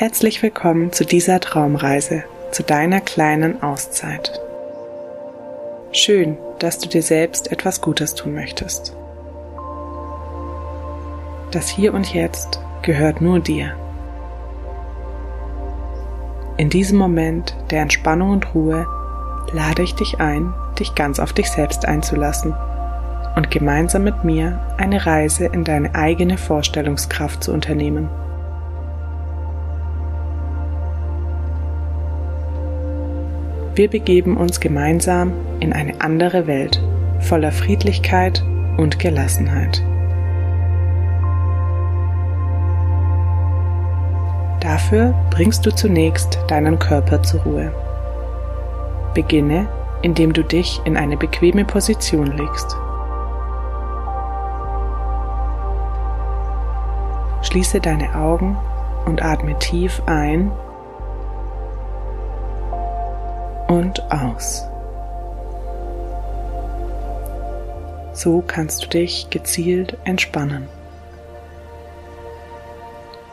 Herzlich willkommen zu dieser Traumreise, zu deiner kleinen Auszeit. Schön, dass du dir selbst etwas Gutes tun möchtest. Das Hier und Jetzt gehört nur dir. In diesem Moment der Entspannung und Ruhe lade ich dich ein, dich ganz auf dich selbst einzulassen und gemeinsam mit mir eine Reise in deine eigene Vorstellungskraft zu unternehmen. Wir begeben uns gemeinsam in eine andere Welt voller Friedlichkeit und Gelassenheit. Dafür bringst du zunächst deinen Körper zur Ruhe. Beginne, indem du dich in eine bequeme Position legst. Schließe deine Augen und atme tief ein und aus. So kannst du dich gezielt entspannen.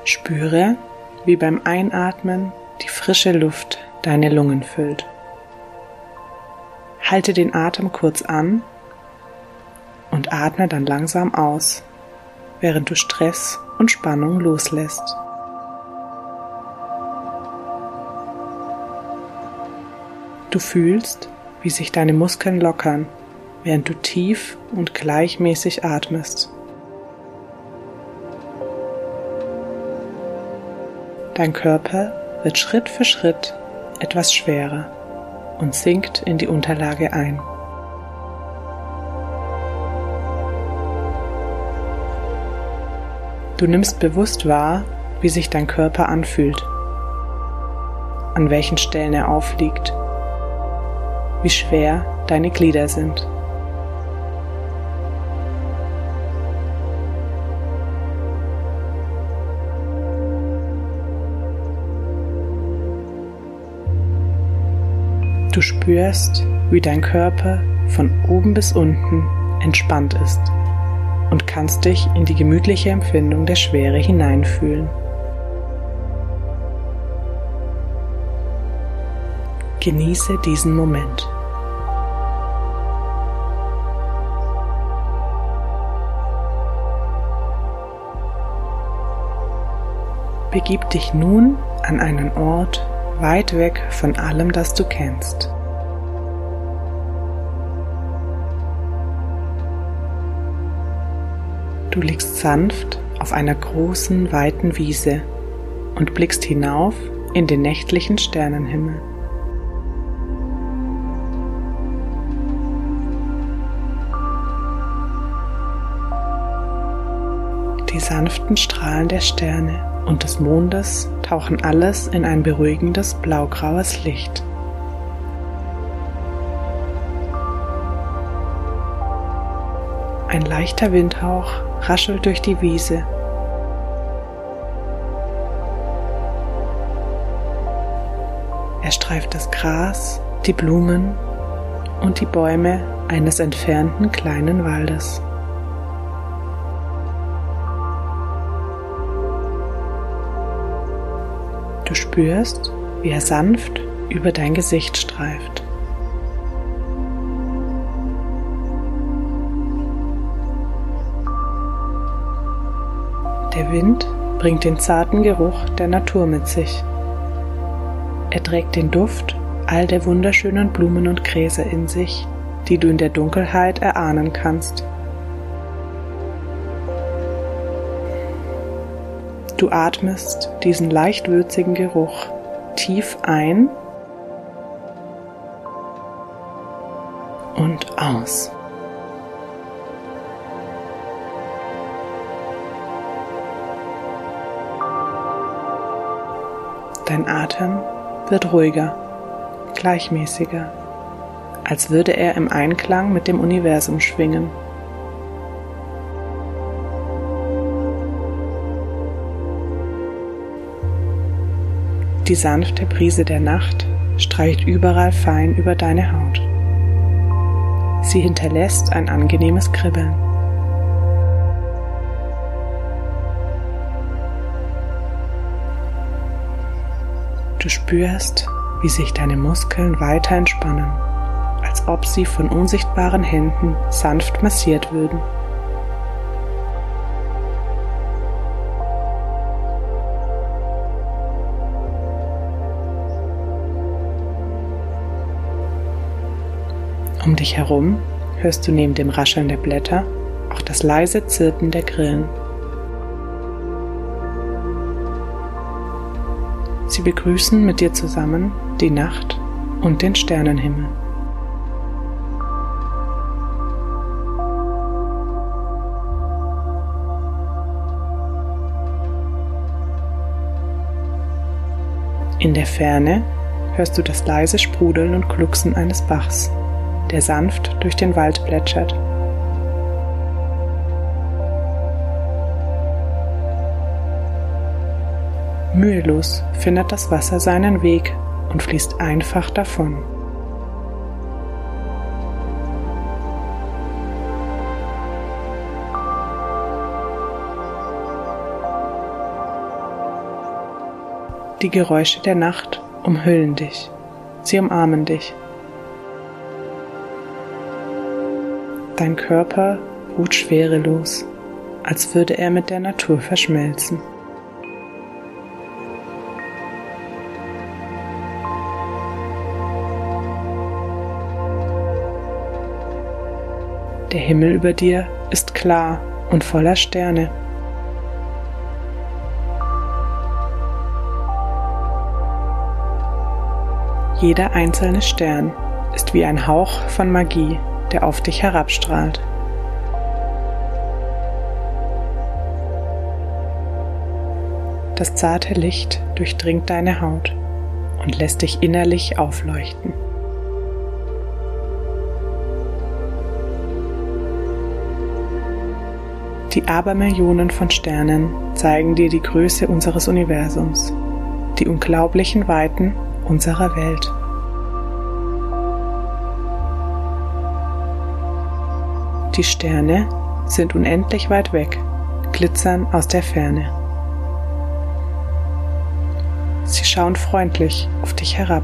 Spüre, wie beim Einatmen die frische Luft deine Lungen füllt. Halte den Atem kurz an und atme dann langsam aus, während du Stress und Spannung loslässt. Du fühlst, wie sich deine Muskeln lockern, während du tief und gleichmäßig atmest. Dein Körper wird Schritt für Schritt etwas schwerer und sinkt in die Unterlage ein. Du nimmst bewusst wahr, wie sich dein Körper anfühlt, an welchen Stellen er aufliegt wie schwer deine Glieder sind. Du spürst, wie dein Körper von oben bis unten entspannt ist und kannst dich in die gemütliche Empfindung der Schwere hineinfühlen. Genieße diesen Moment. Begib dich nun an einen Ort weit weg von allem, das du kennst. Du liegst sanft auf einer großen, weiten Wiese und blickst hinauf in den nächtlichen Sternenhimmel. Die sanften Strahlen der Sterne und des Mondes tauchen alles in ein beruhigendes blaugraues Licht. Ein leichter Windhauch raschelt durch die Wiese. Er streift das Gras, die Blumen und die Bäume eines entfernten kleinen Waldes. Spürst, wie er sanft über dein Gesicht streift. Der Wind bringt den zarten Geruch der Natur mit sich. Er trägt den Duft all der wunderschönen Blumen und Gräser in sich, die du in der Dunkelheit erahnen kannst. Du atmest diesen leicht würzigen Geruch tief ein und aus. Dein Atem wird ruhiger, gleichmäßiger, als würde er im Einklang mit dem Universum schwingen. Die sanfte Brise der Nacht streicht überall fein über deine Haut. Sie hinterlässt ein angenehmes Kribbeln. Du spürst, wie sich deine Muskeln weiter entspannen, als ob sie von unsichtbaren Händen sanft massiert würden. Um dich herum hörst du neben dem Rascheln der Blätter auch das leise Zirpen der Grillen. Sie begrüßen mit dir zusammen die Nacht und den Sternenhimmel. In der Ferne hörst du das leise Sprudeln und Glucksen eines Bachs der sanft durch den Wald plätschert. Mühelos findet das Wasser seinen Weg und fließt einfach davon. Die Geräusche der Nacht umhüllen dich, sie umarmen dich. Dein Körper ruht schwerelos, als würde er mit der Natur verschmelzen. Der Himmel über dir ist klar und voller Sterne. Jeder einzelne Stern ist wie ein Hauch von Magie der auf dich herabstrahlt. Das zarte Licht durchdringt deine Haut und lässt dich innerlich aufleuchten. Die Abermillionen von Sternen zeigen dir die Größe unseres Universums, die unglaublichen Weiten unserer Welt. Die Sterne sind unendlich weit weg, glitzern aus der Ferne. Sie schauen freundlich auf dich herab.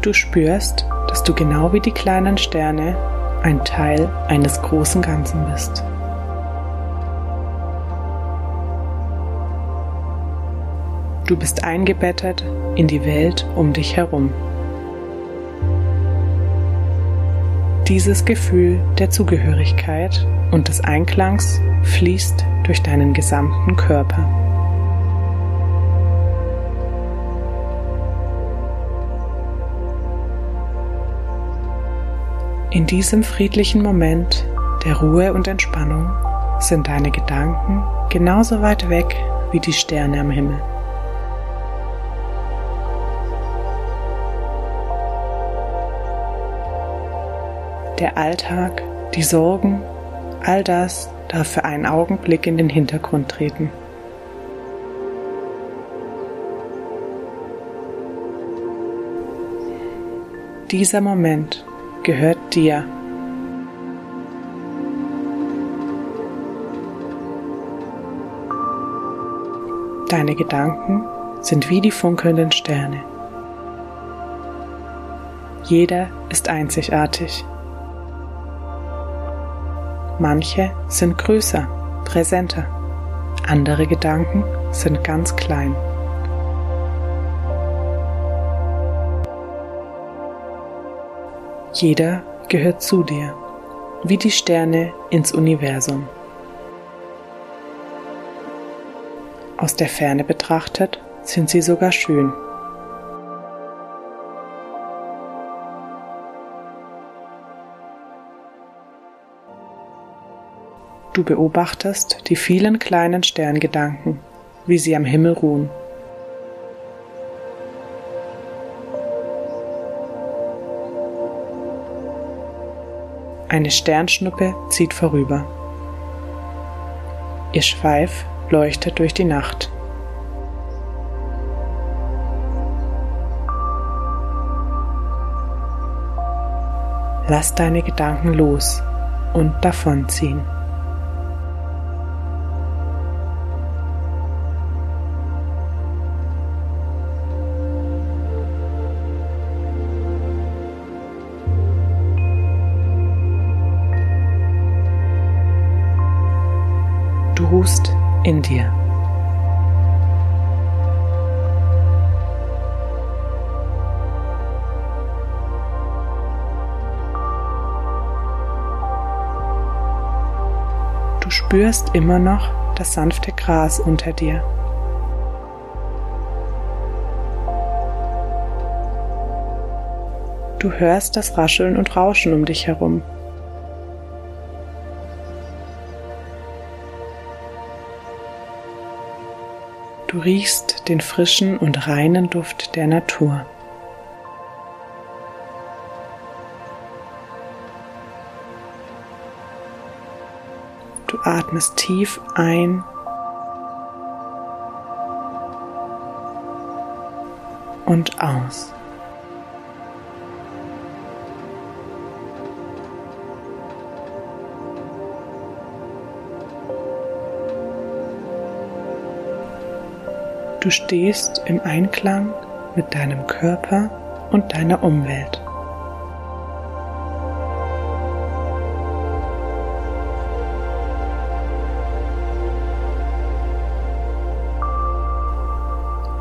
Du spürst, dass du genau wie die kleinen Sterne ein Teil eines großen Ganzen bist. Du bist eingebettet in die Welt um dich herum. Dieses Gefühl der Zugehörigkeit und des Einklangs fließt durch deinen gesamten Körper. In diesem friedlichen Moment der Ruhe und Entspannung sind deine Gedanken genauso weit weg wie die Sterne am Himmel. Der Alltag, die Sorgen, all das darf für einen Augenblick in den Hintergrund treten. Dieser Moment gehört dir. Deine Gedanken sind wie die funkelnden Sterne. Jeder ist einzigartig. Manche sind größer, präsenter. Andere Gedanken sind ganz klein. Jeder gehört zu dir, wie die Sterne ins Universum. Aus der Ferne betrachtet sind sie sogar schön. Du beobachtest die vielen kleinen Sterngedanken, wie sie am Himmel ruhen. Eine Sternschnuppe zieht vorüber. Ihr Schweif leuchtet durch die Nacht. Lass deine Gedanken los und davonziehen. Ruhst in dir. Du spürst immer noch das sanfte Gras unter dir. Du hörst das Rascheln und Rauschen um dich herum. Du riechst den frischen und reinen Duft der Natur. Du atmest tief ein und aus. Du stehst im Einklang mit deinem Körper und deiner Umwelt.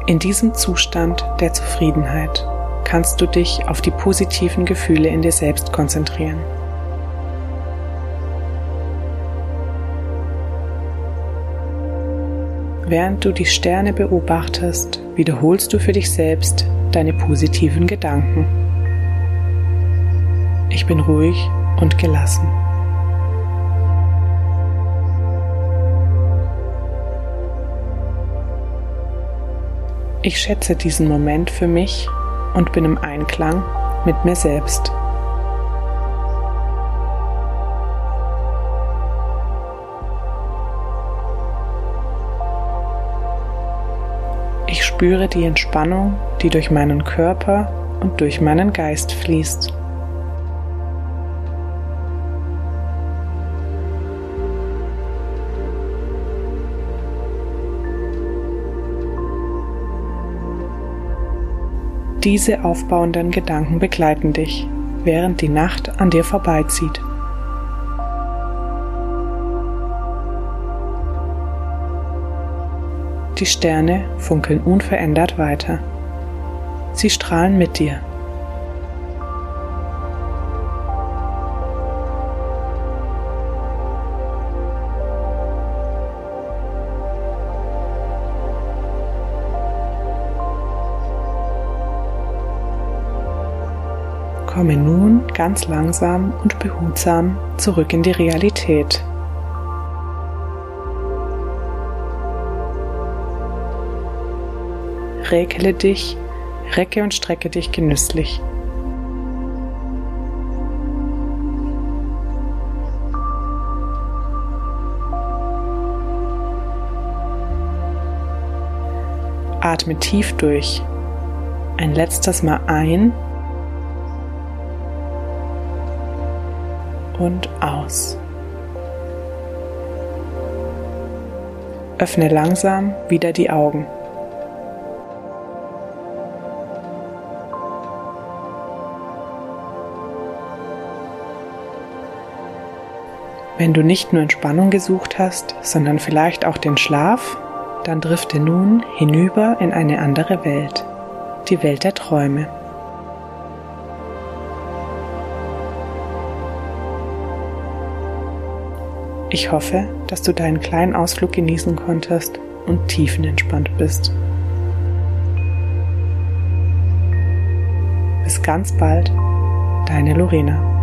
In diesem Zustand der Zufriedenheit kannst du dich auf die positiven Gefühle in dir selbst konzentrieren. Während du die Sterne beobachtest, wiederholst du für dich selbst deine positiven Gedanken. Ich bin ruhig und gelassen. Ich schätze diesen Moment für mich und bin im Einklang mit mir selbst. Spüre die Entspannung, die durch meinen Körper und durch meinen Geist fließt. Diese aufbauenden Gedanken begleiten dich, während die Nacht an dir vorbeizieht. Die Sterne funkeln unverändert weiter. Sie strahlen mit dir. Komme nun ganz langsam und behutsam zurück in die Realität. Räkele dich, recke und strecke dich genüsslich. Atme tief durch. Ein letztes Mal ein und aus. Öffne langsam wieder die Augen. Wenn du nicht nur Entspannung gesucht hast, sondern vielleicht auch den Schlaf, dann drifte nun hinüber in eine andere Welt, die Welt der Träume. Ich hoffe, dass du deinen kleinen Ausflug genießen konntest und tiefenentspannt bist. Bis ganz bald, deine Lorena.